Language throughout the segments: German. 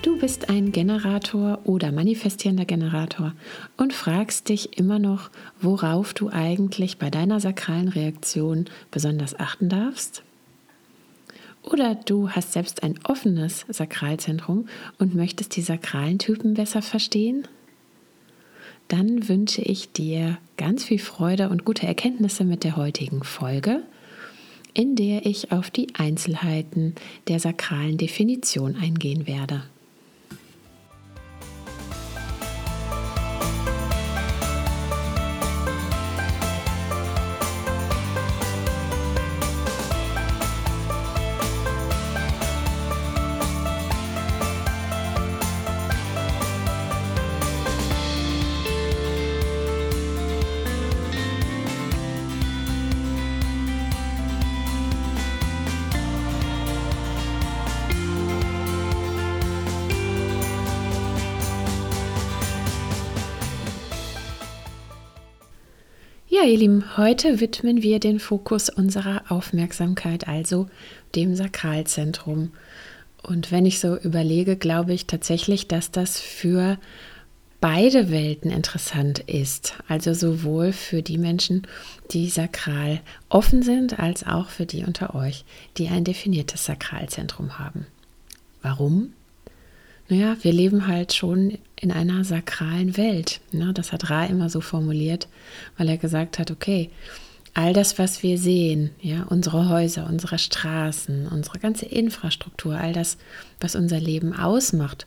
Du bist ein Generator oder manifestierender Generator und fragst dich immer noch, worauf du eigentlich bei deiner sakralen Reaktion besonders achten darfst? Oder du hast selbst ein offenes Sakralzentrum und möchtest die sakralen Typen besser verstehen? Dann wünsche ich dir ganz viel Freude und gute Erkenntnisse mit der heutigen Folge, in der ich auf die Einzelheiten der sakralen Definition eingehen werde. Ja, ihr Lieben, heute widmen wir den Fokus unserer Aufmerksamkeit, also dem Sakralzentrum. Und wenn ich so überlege, glaube ich tatsächlich, dass das für beide Welten interessant ist. Also sowohl für die Menschen, die sakral offen sind, als auch für die unter euch, die ein definiertes Sakralzentrum haben. Warum? Naja, wir leben halt schon in einer sakralen Welt. Ne? Das hat Ra immer so formuliert, weil er gesagt hat, okay, all das, was wir sehen, ja, unsere Häuser, unsere Straßen, unsere ganze Infrastruktur, all das, was unser Leben ausmacht,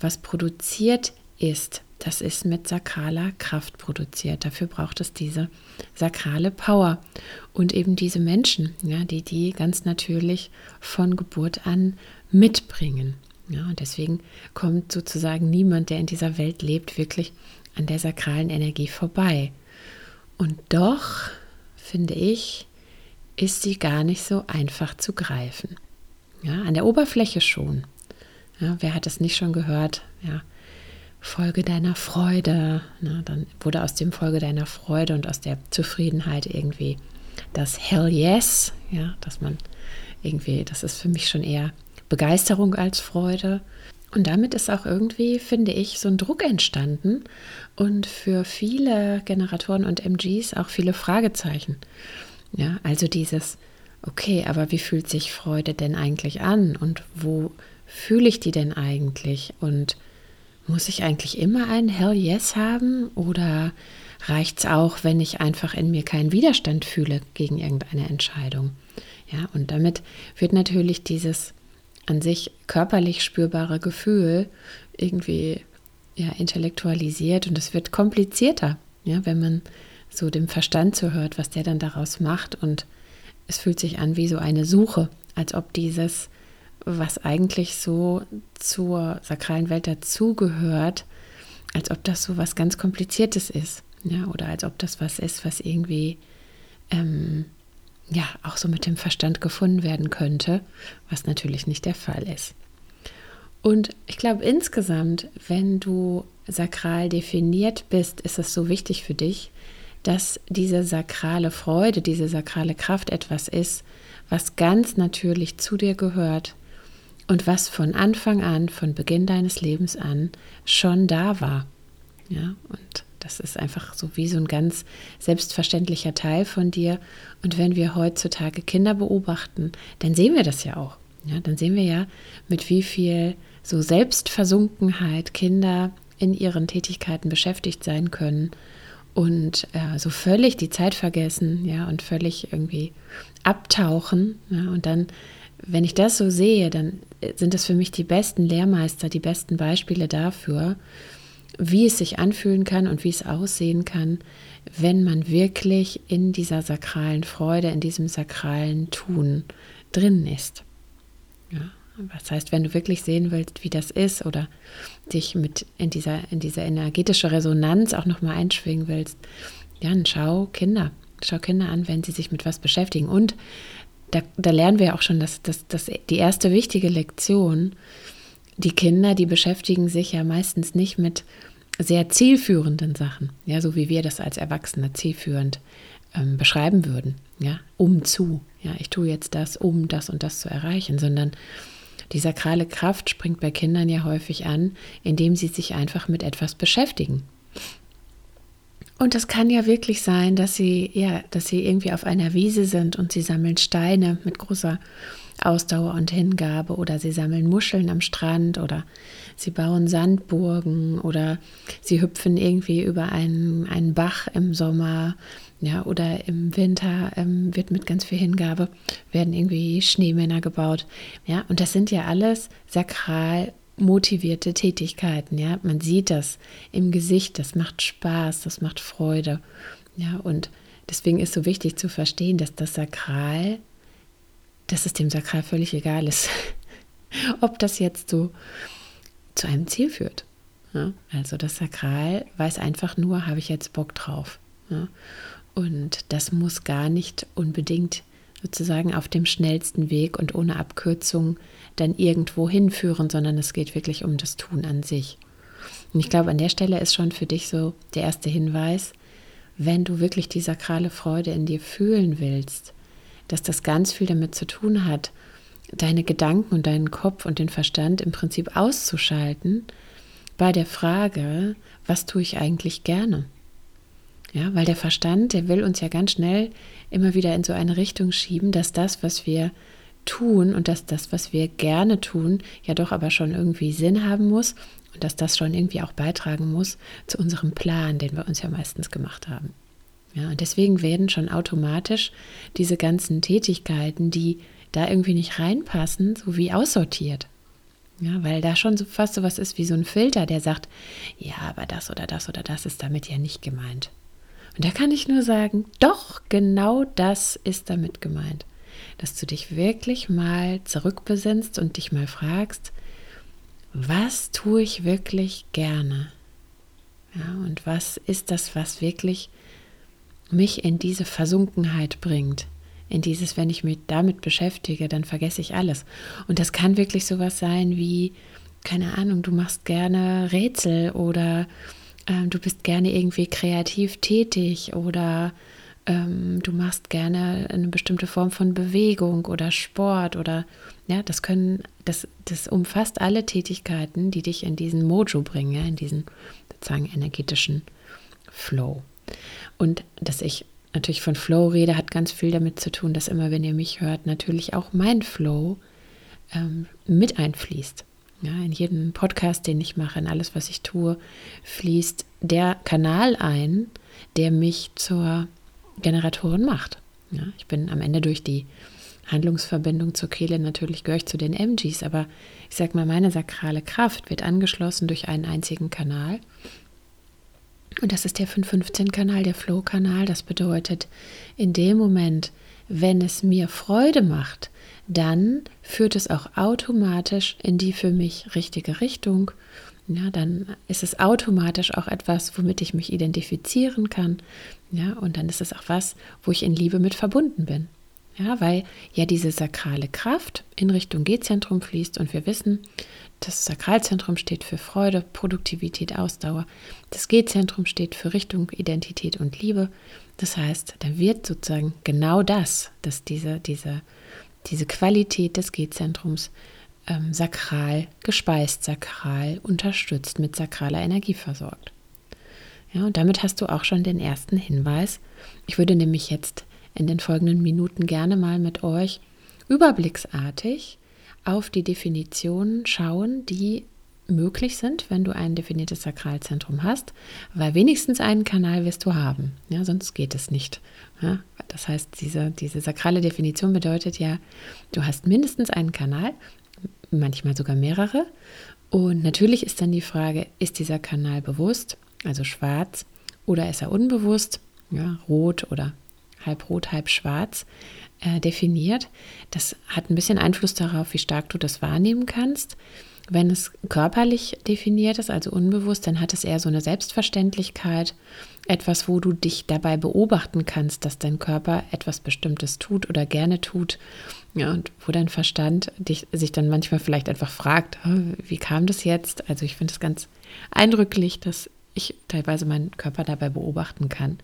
was produziert ist, das ist mit sakraler Kraft produziert. Dafür braucht es diese sakrale Power und eben diese Menschen, ja, die die ganz natürlich von Geburt an mitbringen. Ja, und deswegen kommt sozusagen niemand, der in dieser Welt lebt, wirklich an der sakralen Energie vorbei. Und doch, finde ich, ist sie gar nicht so einfach zu greifen. Ja, an der Oberfläche schon. Ja, wer hat es nicht schon gehört? Ja, Folge deiner Freude. Na, dann wurde aus dem Folge deiner Freude und aus der Zufriedenheit irgendwie das Hell Yes, ja, dass man irgendwie, das ist für mich schon eher Begeisterung als Freude. Und damit ist auch irgendwie, finde ich, so ein Druck entstanden und für viele Generatoren und MGs auch viele Fragezeichen. Ja, also dieses, okay, aber wie fühlt sich Freude denn eigentlich an und wo fühle ich die denn eigentlich und muss ich eigentlich immer ein Hell Yes haben oder reicht es auch, wenn ich einfach in mir keinen Widerstand fühle gegen irgendeine Entscheidung? Ja, und damit wird natürlich dieses an sich körperlich spürbare Gefühl irgendwie ja, intellektualisiert und es wird komplizierter, ja, wenn man so dem Verstand zuhört, was der dann daraus macht und es fühlt sich an wie so eine Suche, als ob dieses, was eigentlich so zur sakralen Welt dazugehört, als ob das so was ganz Kompliziertes ist, ja, oder als ob das was ist, was irgendwie ähm, ja auch so mit dem Verstand gefunden werden könnte, was natürlich nicht der Fall ist. Und ich glaube insgesamt, wenn du sakral definiert bist, ist es so wichtig für dich, dass diese sakrale Freude, diese sakrale Kraft etwas ist, was ganz natürlich zu dir gehört und was von Anfang an, von Beginn deines Lebens an schon da war. Ja, und das ist einfach so wie so ein ganz selbstverständlicher Teil von dir. Und wenn wir heutzutage Kinder beobachten, dann sehen wir das ja auch. Ja, dann sehen wir ja, mit wie viel so Selbstversunkenheit Kinder in ihren Tätigkeiten beschäftigt sein können und äh, so völlig die Zeit vergessen, ja, und völlig irgendwie abtauchen. Ja, und dann, wenn ich das so sehe, dann sind das für mich die besten Lehrmeister, die besten Beispiele dafür, wie es sich anfühlen kann und wie es aussehen kann, wenn man wirklich in dieser sakralen Freude, in diesem sakralen Tun drin ist. Ja, das heißt, wenn du wirklich sehen willst, wie das ist oder dich mit in dieser, in dieser energetische Resonanz auch nochmal einschwingen willst, dann schau Kinder. Schau Kinder an, wenn sie sich mit was beschäftigen. Und da, da lernen wir auch schon, dass, dass, dass die erste wichtige Lektion, die Kinder, die beschäftigen sich ja meistens nicht mit sehr zielführenden Sachen, ja, so wie wir das als Erwachsene zielführend ähm, beschreiben würden, ja, um zu, ja, ich tue jetzt das, um das und das zu erreichen, sondern die sakrale Kraft springt bei Kindern ja häufig an, indem sie sich einfach mit etwas beschäftigen. Und das kann ja wirklich sein, dass sie, ja, dass sie irgendwie auf einer Wiese sind und sie sammeln Steine mit großer Ausdauer und Hingabe oder sie sammeln Muscheln am Strand oder sie bauen Sandburgen oder sie hüpfen irgendwie über einen, einen Bach im Sommer ja, oder im Winter ähm, wird mit ganz viel Hingabe, werden irgendwie Schneemänner gebaut. Ja, und das sind ja alles sakral motivierte Tätigkeiten. Ja, man sieht das im Gesicht, das macht Spaß, das macht Freude. Ja, und deswegen ist so wichtig zu verstehen, dass das Sakral, dass es dem Sakral völlig egal ist, ob das jetzt so zu einem Ziel führt. Ja, also das Sakral weiß einfach nur, habe ich jetzt Bock drauf. Ja, und das muss gar nicht unbedingt sozusagen auf dem schnellsten Weg und ohne Abkürzung dann irgendwo hinführen, sondern es geht wirklich um das Tun an sich. Und ich glaube, an der Stelle ist schon für dich so der erste Hinweis, wenn du wirklich die sakrale Freude in dir fühlen willst, dass das ganz viel damit zu tun hat, deine Gedanken und deinen Kopf und den Verstand im Prinzip auszuschalten bei der Frage, was tue ich eigentlich gerne? Ja, weil der Verstand, der will uns ja ganz schnell immer wieder in so eine Richtung schieben, dass das, was wir tun und dass das, was wir gerne tun, ja doch aber schon irgendwie Sinn haben muss und dass das schon irgendwie auch beitragen muss zu unserem Plan, den wir uns ja meistens gemacht haben. Ja, und deswegen werden schon automatisch diese ganzen Tätigkeiten, die da irgendwie nicht reinpassen, so wie aussortiert. Ja, weil da schon so fast so was ist wie so ein Filter, der sagt, ja, aber das oder das oder das ist damit ja nicht gemeint. Und da kann ich nur sagen, doch, genau das ist damit gemeint. Dass du dich wirklich mal zurückbesinnst und dich mal fragst, was tue ich wirklich gerne? Ja, und was ist das, was wirklich mich in diese Versunkenheit bringt? In dieses, wenn ich mich damit beschäftige, dann vergesse ich alles. Und das kann wirklich sowas sein wie, keine Ahnung, du machst gerne Rätsel oder ähm, du bist gerne irgendwie kreativ tätig oder ähm, du machst gerne eine bestimmte Form von Bewegung oder Sport oder ja, das können, das, das umfasst alle Tätigkeiten, die dich in diesen Mojo bringen, ja, in diesen sozusagen energetischen Flow. Und dass ich natürlich von Flow rede, hat ganz viel damit zu tun, dass immer, wenn ihr mich hört, natürlich auch mein Flow ähm, mit einfließt. Ja, in jedem Podcast, den ich mache, in alles, was ich tue, fließt der Kanal ein, der mich zur Generatorin macht. Ja, ich bin am Ende durch die Handlungsverbindung zur Kehle natürlich gehöre ich zu den MGs, aber ich sage mal, meine sakrale Kraft wird angeschlossen durch einen einzigen Kanal. Und das ist der 515-Kanal, der Flow-Kanal. Das bedeutet, in dem Moment, wenn es mir Freude macht, dann führt es auch automatisch in die für mich richtige Richtung. Ja, dann ist es automatisch auch etwas, womit ich mich identifizieren kann. Ja, und dann ist es auch was, wo ich in Liebe mit verbunden bin. Ja, weil ja diese sakrale Kraft in Richtung G-Zentrum fließt und wir wissen, das Sakralzentrum steht für Freude, Produktivität, Ausdauer. Das G-Zentrum steht für Richtung Identität und Liebe. Das heißt, da wird sozusagen genau das, dass diese, diese diese Qualität des G-Zentrums ähm, sakral gespeist, sakral unterstützt, mit sakraler Energie versorgt. Ja, und damit hast du auch schon den ersten Hinweis. Ich würde nämlich jetzt in den folgenden Minuten gerne mal mit euch überblicksartig auf die Definitionen schauen, die möglich sind, wenn du ein definiertes Sakralzentrum hast, weil wenigstens einen Kanal wirst du haben. Ja, sonst geht es nicht. Ja, das heißt, diese, diese sakrale Definition bedeutet ja, du hast mindestens einen Kanal, manchmal sogar mehrere. Und natürlich ist dann die Frage, ist dieser Kanal bewusst, also schwarz, oder ist er unbewusst, ja, rot oder halb rot, halb schwarz äh, definiert. Das hat ein bisschen Einfluss darauf, wie stark du das wahrnehmen kannst. Wenn es körperlich definiert ist, also unbewusst, dann hat es eher so eine Selbstverständlichkeit, etwas, wo du dich dabei beobachten kannst, dass dein Körper etwas Bestimmtes tut oder gerne tut. Ja, und wo dein Verstand dich, sich dann manchmal vielleicht einfach fragt, wie kam das jetzt? Also ich finde es ganz eindrücklich, dass ich teilweise meinen Körper dabei beobachten kann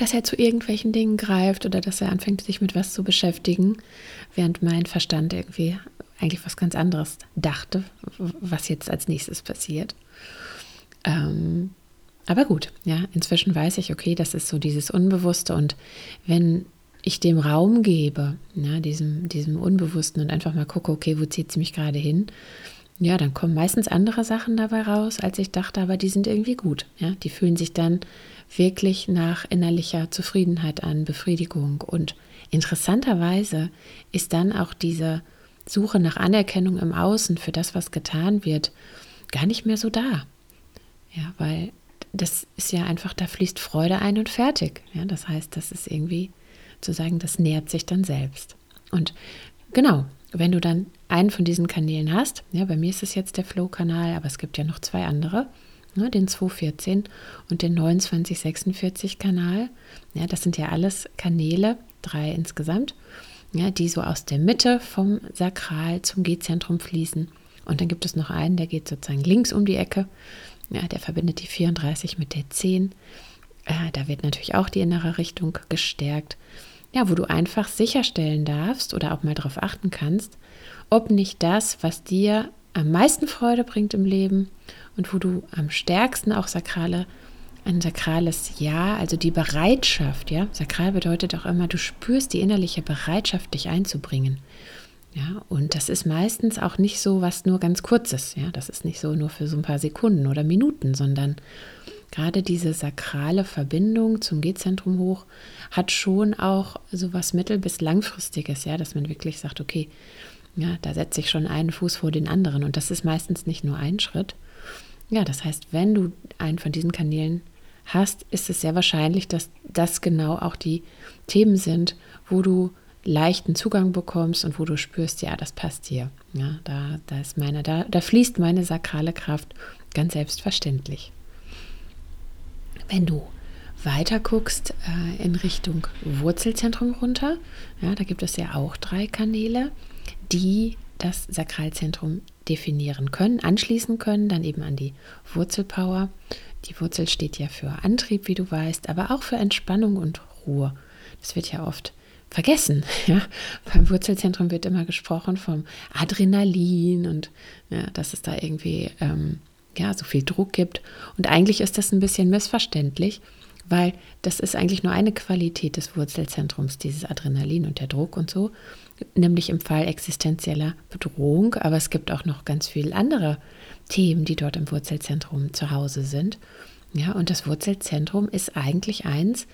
dass er zu irgendwelchen Dingen greift oder dass er anfängt, sich mit was zu beschäftigen, während mein Verstand irgendwie eigentlich was ganz anderes dachte, was jetzt als nächstes passiert. Ähm, aber gut, ja, inzwischen weiß ich, okay, das ist so dieses Unbewusste und wenn ich dem Raum gebe, ja, diesem, diesem Unbewussten und einfach mal gucke, okay, wo zieht es mich gerade hin, ja, dann kommen meistens andere Sachen dabei raus, als ich dachte, aber die sind irgendwie gut. Ja, die fühlen sich dann wirklich nach innerlicher Zufriedenheit an, Befriedigung. Und interessanterweise ist dann auch diese Suche nach Anerkennung im Außen für das, was getan wird, gar nicht mehr so da. Ja, weil das ist ja einfach, da fließt Freude ein und fertig. Ja, das heißt, das ist irgendwie zu sagen, das nährt sich dann selbst. Und genau, wenn du dann einen von diesen Kanälen hast, ja, bei mir ist es jetzt der Flow-Kanal, aber es gibt ja noch zwei andere, ne, den 214 und den 2946-Kanal. Ja, das sind ja alles Kanäle, drei insgesamt, ja, die so aus der Mitte vom Sakral zum G-Zentrum fließen. Und dann gibt es noch einen, der geht sozusagen links um die Ecke. Ja, der verbindet die 34 mit der 10. Äh, da wird natürlich auch die innere Richtung gestärkt. Ja, wo du einfach sicherstellen darfst oder auch mal darauf achten kannst, ob nicht das, was dir am meisten Freude bringt im Leben und wo du am stärksten auch sakrale, ein sakrales Ja, also die Bereitschaft, ja, sakral bedeutet auch immer, du spürst die innerliche Bereitschaft, dich einzubringen. Ja, und das ist meistens auch nicht so was nur ganz kurzes, ja, das ist nicht so nur für so ein paar Sekunden oder Minuten, sondern gerade diese sakrale Verbindung zum G-Zentrum hoch hat schon auch so was mittel- bis langfristiges, ja, dass man wirklich sagt, okay, ja, da setze ich schon einen Fuß vor den anderen und das ist meistens nicht nur ein Schritt, ja, das heißt, wenn du einen von diesen Kanälen hast, ist es sehr wahrscheinlich, dass das genau auch die Themen sind, wo du leichten Zugang bekommst und wo du spürst, ja, das passt hier. Ja, da, da ist meine, da, da fließt meine sakrale Kraft ganz selbstverständlich. Wenn du weiter guckst äh, in Richtung Wurzelzentrum runter, ja, da gibt es ja auch drei Kanäle, die das Sakralzentrum definieren können, anschließen können, dann eben an die Wurzelpower. Die Wurzel steht ja für Antrieb, wie du weißt, aber auch für Entspannung und Ruhe. Das wird ja oft vergessen. Ja? Beim Wurzelzentrum wird immer gesprochen vom Adrenalin und ja, dass es da irgendwie ähm, ja, so viel Druck gibt. Und eigentlich ist das ein bisschen missverständlich, weil das ist eigentlich nur eine Qualität des Wurzelzentrums, dieses Adrenalin und der Druck und so nämlich im Fall existenzieller Bedrohung. Aber es gibt auch noch ganz viele andere Themen, die dort im Wurzelzentrum zu Hause sind. Ja, und das Wurzelzentrum ist eigentlich eins,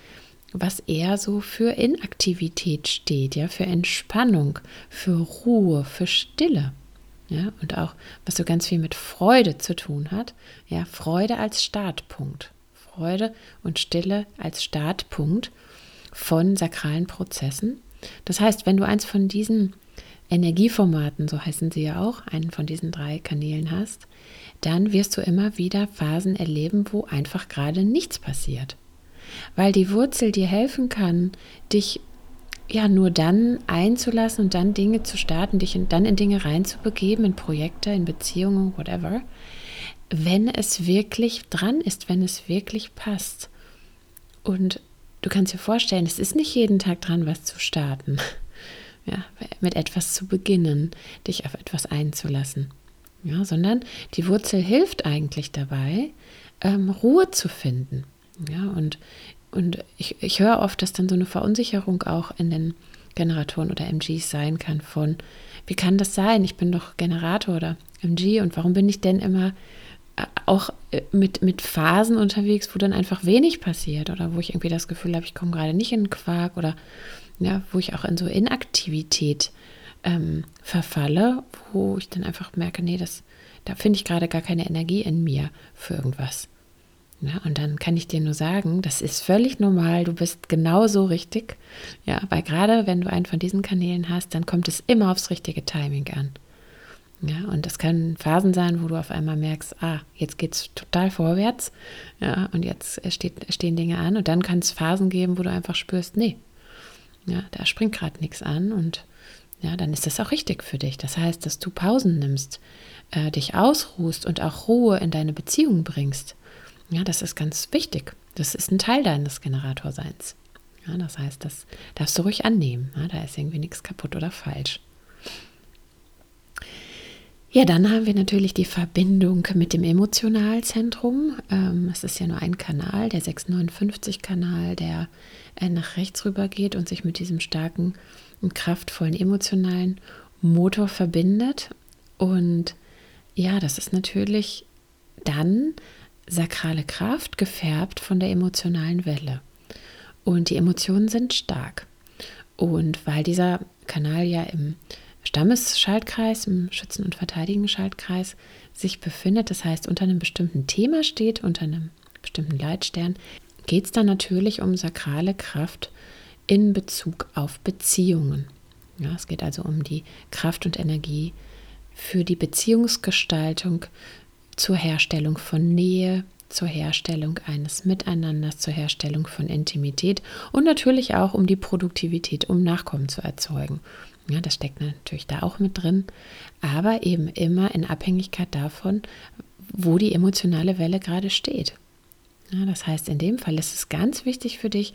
was eher so für Inaktivität steht, ja, für Entspannung, für Ruhe, für Stille. Ja, und auch, was so ganz viel mit Freude zu tun hat, ja, Freude als Startpunkt. Freude und Stille als Startpunkt von sakralen Prozessen das heißt, wenn du eins von diesen Energieformaten, so heißen sie ja auch, einen von diesen drei Kanälen hast, dann wirst du immer wieder Phasen erleben, wo einfach gerade nichts passiert. Weil die Wurzel dir helfen kann, dich ja nur dann einzulassen und dann Dinge zu starten, dich in, dann in Dinge reinzubegeben, in Projekte, in Beziehungen, whatever, wenn es wirklich dran ist, wenn es wirklich passt. Und du kannst dir vorstellen, es ist nicht jeden Tag dran, was zu starten. Ja, mit etwas zu beginnen, dich auf etwas einzulassen. Ja, sondern die Wurzel hilft eigentlich dabei, ähm, Ruhe zu finden. Ja, und, und ich, ich höre oft, dass dann so eine Verunsicherung auch in den Generatoren oder MGs sein kann von, wie kann das sein? Ich bin doch Generator oder MG und warum bin ich denn immer auch äh, mit, mit Phasen unterwegs, wo dann einfach wenig passiert oder wo ich irgendwie das Gefühl habe, ich komme gerade nicht in Quark oder ja, wo ich auch in so Inaktivität ähm, verfalle, wo ich dann einfach merke, nee, das, da finde ich gerade gar keine Energie in mir für irgendwas. Ja, und dann kann ich dir nur sagen, das ist völlig normal, du bist genauso richtig. Ja, weil gerade wenn du einen von diesen Kanälen hast, dann kommt es immer aufs richtige Timing an. Ja, und das können Phasen sein, wo du auf einmal merkst, ah, jetzt geht es total vorwärts. Ja, und jetzt steht, stehen Dinge an. Und dann kann es Phasen geben, wo du einfach spürst, nee, ja, da springt gerade nichts an. Und ja, dann ist das auch richtig für dich. Das heißt, dass du Pausen nimmst, äh, dich ausruhst und auch Ruhe in deine Beziehung bringst. Ja, das ist ganz wichtig. Das ist ein Teil deines Generatorseins. Ja, das heißt, das darfst du ruhig annehmen. Ja, da ist irgendwie nichts kaputt oder falsch. Ja, dann haben wir natürlich die Verbindung mit dem Emotionalzentrum. Ähm, es ist ja nur ein Kanal, der 659-Kanal, der äh, nach rechts rüber geht und sich mit diesem starken und kraftvollen emotionalen Motor verbindet. Und ja, das ist natürlich dann sakrale Kraft, gefärbt von der emotionalen Welle. Und die Emotionen sind stark. Und weil dieser Kanal ja im Stammesschaltkreis, im Schützen- und Verteidigen-Schaltkreis sich befindet, das heißt unter einem bestimmten Thema steht, unter einem bestimmten Leitstern, geht es dann natürlich um sakrale Kraft in Bezug auf Beziehungen. Ja, es geht also um die Kraft und Energie für die Beziehungsgestaltung, zur Herstellung von Nähe, zur Herstellung eines Miteinanders, zur Herstellung von Intimität und natürlich auch um die Produktivität, um Nachkommen zu erzeugen. Ja, das steckt natürlich da auch mit drin, aber eben immer in Abhängigkeit davon, wo die emotionale Welle gerade steht. Ja, das heißt, in dem Fall ist es ganz wichtig für dich,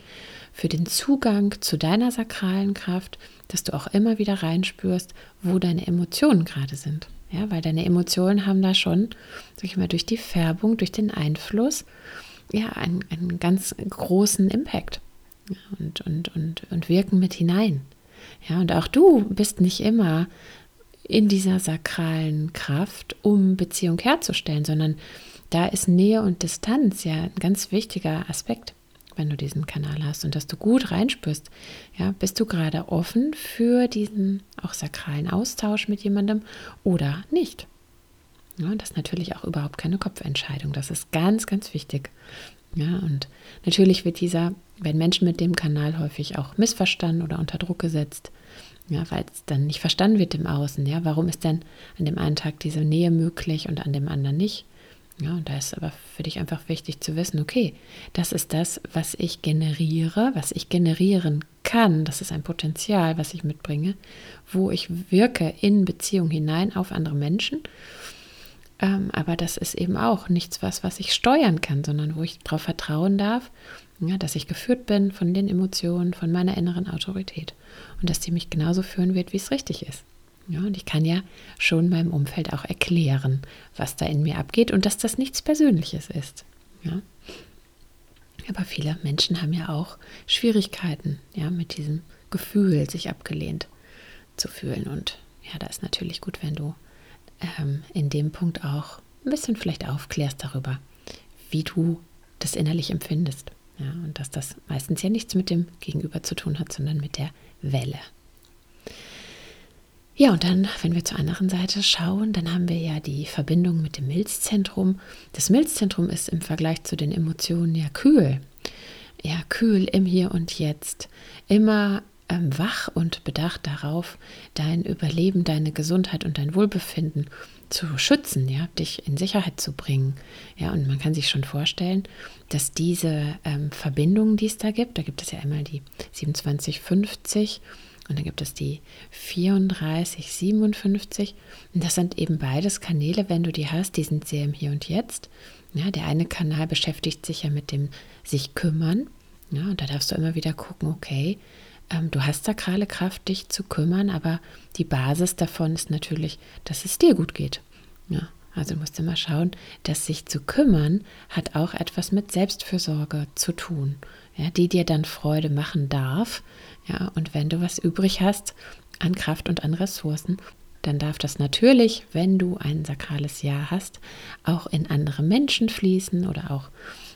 für den Zugang zu deiner sakralen Kraft, dass du auch immer wieder reinspürst, wo deine Emotionen gerade sind. Ja, weil deine Emotionen haben da schon, sag ich mal, durch die Färbung, durch den Einfluss, ja, einen, einen ganz großen Impact und, und, und, und wirken mit hinein. Ja, und auch du bist nicht immer in dieser sakralen Kraft, um Beziehung herzustellen, sondern da ist Nähe und Distanz ja ein ganz wichtiger Aspekt wenn du diesen Kanal hast und dass du gut reinspürst. Ja, bist du gerade offen für diesen auch sakralen Austausch mit jemandem oder nicht? Ja, das ist natürlich auch überhaupt keine Kopfentscheidung. Das ist ganz, ganz wichtig. Ja, und natürlich wird dieser, wenn Menschen mit dem Kanal häufig auch missverstanden oder unter Druck gesetzt, ja, weil es dann nicht verstanden wird im Außen. Ja, warum ist denn an dem einen Tag diese Nähe möglich und an dem anderen nicht? Ja, und da ist aber für dich einfach wichtig zu wissen, okay, das ist das, was ich generiere, was ich generieren kann. Das ist ein Potenzial, was ich mitbringe, wo ich wirke in Beziehung hinein auf andere Menschen. Ähm, aber das ist eben auch nichts, was, was ich steuern kann, sondern wo ich darauf vertrauen darf, ja, dass ich geführt bin von den Emotionen, von meiner inneren Autorität und dass die mich genauso führen wird, wie es richtig ist. Ja, und ich kann ja schon meinem Umfeld auch erklären, was da in mir abgeht und dass das nichts Persönliches ist. Ja. Aber viele Menschen haben ja auch Schwierigkeiten, ja, mit diesem Gefühl, sich abgelehnt zu fühlen. Und ja, da ist natürlich gut, wenn du ähm, in dem Punkt auch ein bisschen vielleicht aufklärst darüber, wie du das innerlich empfindest. Ja, und dass das meistens ja nichts mit dem Gegenüber zu tun hat, sondern mit der Welle. Ja, und dann, wenn wir zur anderen Seite schauen, dann haben wir ja die Verbindung mit dem Milzzentrum. Das Milzzentrum ist im Vergleich zu den Emotionen ja kühl. Ja, kühl im Hier und Jetzt. Immer ähm, wach und bedacht darauf, dein Überleben, deine Gesundheit und dein Wohlbefinden zu schützen, ja, dich in Sicherheit zu bringen. Ja, und man kann sich schon vorstellen, dass diese ähm, Verbindungen, die es da gibt, da gibt es ja einmal die 2750 und dann gibt es die 34, 57. Und das sind eben beides Kanäle, wenn du die hast, die sind sehr im Hier und Jetzt. Ja, der eine Kanal beschäftigt sich ja mit dem sich kümmern. Ja, und da darfst du immer wieder gucken, okay, ähm, du hast sakrale Kraft, dich zu kümmern, aber die Basis davon ist natürlich, dass es dir gut geht. Ja, also musst du mal schauen, dass sich zu kümmern hat auch etwas mit Selbstfürsorge zu tun, ja, die dir dann Freude machen darf. Ja, und wenn du was übrig hast an Kraft und an Ressourcen, dann darf das natürlich, wenn du ein sakrales Jahr hast, auch in andere Menschen fließen oder auch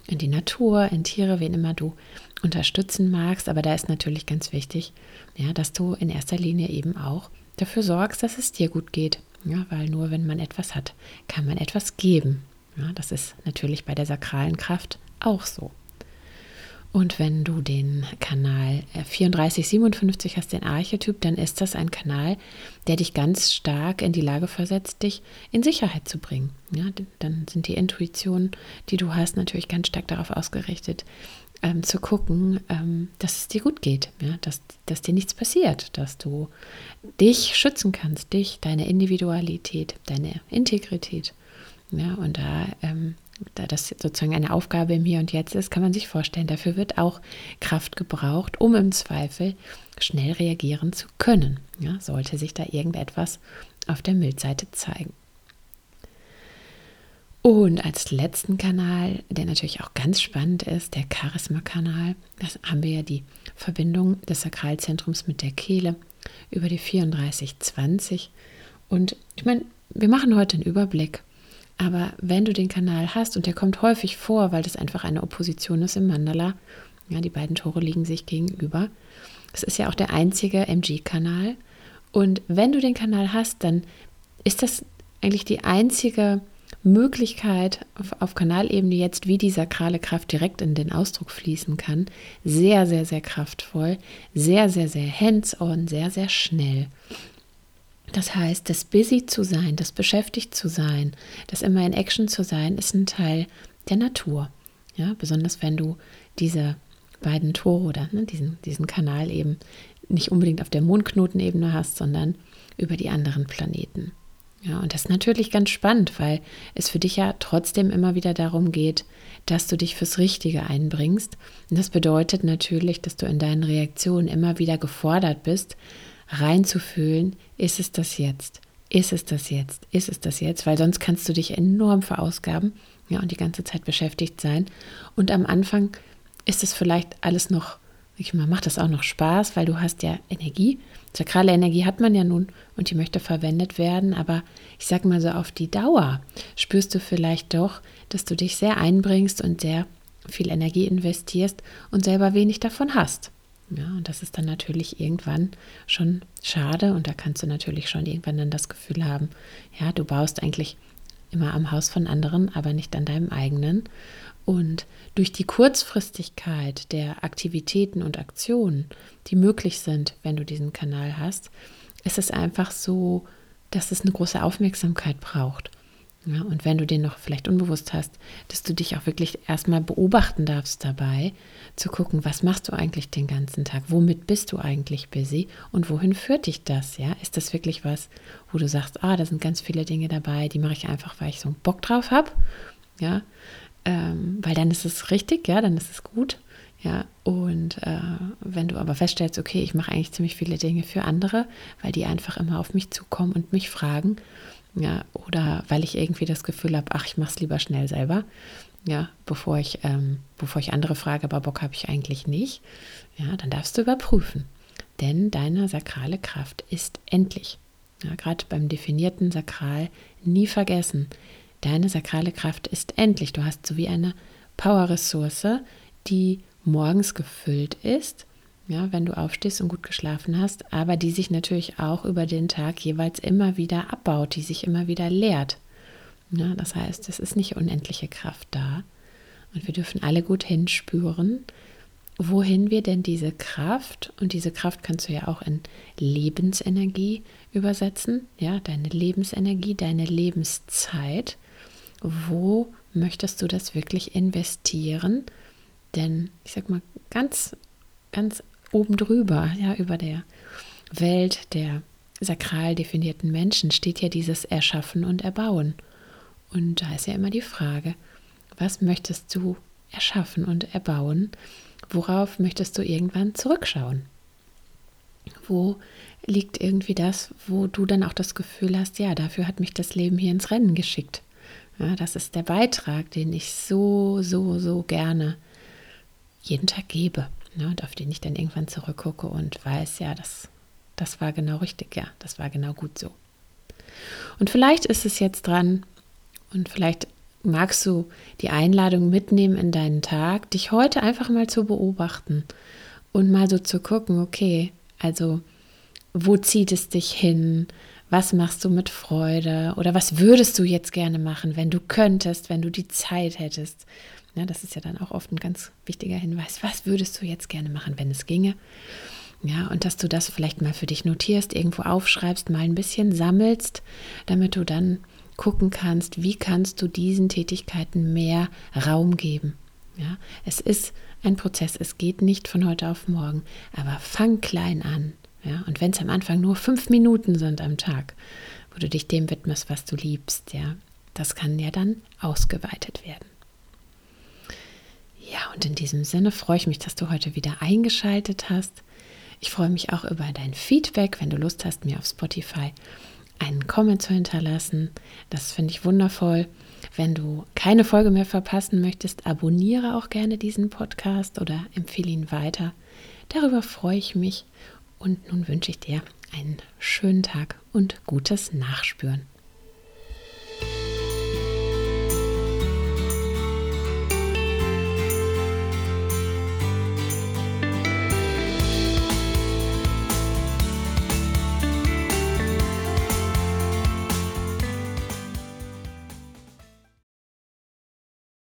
in die Natur, in Tiere, wen immer du unterstützen magst. Aber da ist natürlich ganz wichtig, ja, dass du in erster Linie eben auch dafür sorgst, dass es dir gut geht. Ja, weil nur wenn man etwas hat, kann man etwas geben. Ja, das ist natürlich bei der sakralen Kraft auch so. Und wenn du den Kanal 3457 äh, hast, den Archetyp, dann ist das ein Kanal, der dich ganz stark in die Lage versetzt, dich in Sicherheit zu bringen. Ja, dann sind die Intuitionen, die du hast, natürlich ganz stark darauf ausgerichtet, ähm, zu gucken, ähm, dass es dir gut geht, ja, dass, dass dir nichts passiert, dass du dich schützen kannst, dich, deine Individualität, deine Integrität. Ja, und da, ähm, da das sozusagen eine Aufgabe im Hier und Jetzt ist, kann man sich vorstellen, dafür wird auch Kraft gebraucht, um im Zweifel schnell reagieren zu können. Ja, sollte sich da irgendetwas auf der Mildseite zeigen. Und als letzten Kanal, der natürlich auch ganz spannend ist, der Charisma-Kanal. Da haben wir ja die Verbindung des Sakralzentrums mit der Kehle über die 3420. Und ich meine, wir machen heute einen Überblick. Aber wenn du den Kanal hast, und der kommt häufig vor, weil das einfach eine Opposition ist im Mandala, ja, die beiden Tore liegen sich gegenüber. Es ist ja auch der einzige MG-Kanal. Und wenn du den Kanal hast, dann ist das eigentlich die einzige Möglichkeit auf, auf, Kanalebene jetzt, wie die sakrale Kraft direkt in den Ausdruck fließen kann. Sehr, sehr, sehr kraftvoll, sehr, sehr, sehr hands-on, sehr, sehr schnell. Das heißt, das busy zu sein, das beschäftigt zu sein, das immer in Action zu sein, ist ein Teil der Natur. Ja, besonders wenn du diese beiden Tore oder ne, diesen, diesen Kanal eben nicht unbedingt auf der Mondknotenebene hast, sondern über die anderen Planeten. Ja, und das ist natürlich ganz spannend, weil es für dich ja trotzdem immer wieder darum geht, dass du dich fürs Richtige einbringst. Und das bedeutet natürlich, dass du in deinen Reaktionen immer wieder gefordert bist, reinzufühlen, ist es das jetzt? Ist es das jetzt? Ist es das jetzt? Weil sonst kannst du dich enorm verausgaben ja, und die ganze Zeit beschäftigt sein. Und am Anfang ist es vielleicht alles noch ich mal, macht das auch noch Spaß, weil du hast ja Energie. Sakrale Energie hat man ja nun und die möchte verwendet werden, aber ich sag mal so auf die Dauer spürst du vielleicht doch, dass du dich sehr einbringst und sehr viel Energie investierst und selber wenig davon hast. Ja, und das ist dann natürlich irgendwann schon schade und da kannst du natürlich schon irgendwann dann das Gefühl haben, ja, du baust eigentlich immer am Haus von anderen, aber nicht an deinem eigenen. Und durch die Kurzfristigkeit der Aktivitäten und Aktionen, die möglich sind, wenn du diesen Kanal hast, ist es einfach so, dass es eine große Aufmerksamkeit braucht. Ja, und wenn du den noch vielleicht unbewusst hast, dass du dich auch wirklich erstmal beobachten darfst dabei, zu gucken, was machst du eigentlich den ganzen Tag? Womit bist du eigentlich busy? Und wohin führt dich das? Ja, ist das wirklich was, wo du sagst, ah, da sind ganz viele Dinge dabei, die mache ich einfach, weil ich so einen Bock drauf habe? Ja, ähm, weil dann ist es richtig, ja, dann ist es gut. Ja, und äh, wenn du aber feststellst, okay, ich mache eigentlich ziemlich viele Dinge für andere, weil die einfach immer auf mich zukommen und mich fragen, ja, oder weil ich irgendwie das Gefühl habe, ach, ich mache es lieber schnell selber, ja, bevor ich, ähm, bevor ich andere frage, aber Bock habe ich eigentlich nicht, ja, dann darfst du überprüfen. Denn deine sakrale Kraft ist endlich. Ja, Gerade beim definierten Sakral nie vergessen. Deine sakrale Kraft ist endlich. Du hast so wie eine Power-Ressource, die morgens gefüllt ist, ja, wenn du aufstehst und gut geschlafen hast, aber die sich natürlich auch über den Tag jeweils immer wieder abbaut, die sich immer wieder leert. Ja, das heißt, es ist nicht unendliche Kraft da. Und wir dürfen alle gut hinspüren, wohin wir denn diese Kraft, und diese Kraft kannst du ja auch in Lebensenergie übersetzen, ja, deine Lebensenergie, deine Lebenszeit, wo möchtest du das wirklich investieren? Denn ich sag mal, ganz, ganz oben drüber, ja, über der Welt der sakral definierten Menschen steht ja dieses Erschaffen und Erbauen. Und da ist ja immer die Frage, was möchtest du erschaffen und erbauen? Worauf möchtest du irgendwann zurückschauen? Wo liegt irgendwie das, wo du dann auch das Gefühl hast, ja, dafür hat mich das Leben hier ins Rennen geschickt. Ja, das ist der Beitrag, den ich so, so, so gerne jeden Tag gebe ne, und auf den ich dann irgendwann zurückgucke und weiß, ja, das, das war genau richtig, ja, das war genau gut so. Und vielleicht ist es jetzt dran und vielleicht magst du die Einladung mitnehmen in deinen Tag, dich heute einfach mal zu beobachten und mal so zu gucken, okay, also wo zieht es dich hin? Was machst du mit Freude? Oder was würdest du jetzt gerne machen, wenn du könntest, wenn du die Zeit hättest? Ja, das ist ja dann auch oft ein ganz wichtiger Hinweis. Was würdest du jetzt gerne machen, wenn es ginge? Ja, und dass du das vielleicht mal für dich notierst, irgendwo aufschreibst, mal ein bisschen sammelst, damit du dann gucken kannst, wie kannst du diesen Tätigkeiten mehr Raum geben. Ja, es ist ein Prozess, es geht nicht von heute auf morgen, aber fang klein an. Ja, und wenn es am Anfang nur fünf Minuten sind am Tag, wo du dich dem widmest, was du liebst, ja, das kann ja dann ausgeweitet werden. Ja, und in diesem Sinne freue ich mich, dass du heute wieder eingeschaltet hast. Ich freue mich auch über dein Feedback, wenn du Lust hast, mir auf Spotify einen Comment zu hinterlassen. Das finde ich wundervoll. Wenn du keine Folge mehr verpassen möchtest, abonniere auch gerne diesen Podcast oder empfehle ihn weiter. Darüber freue ich mich und nun wünsche ich dir einen schönen Tag und gutes Nachspüren.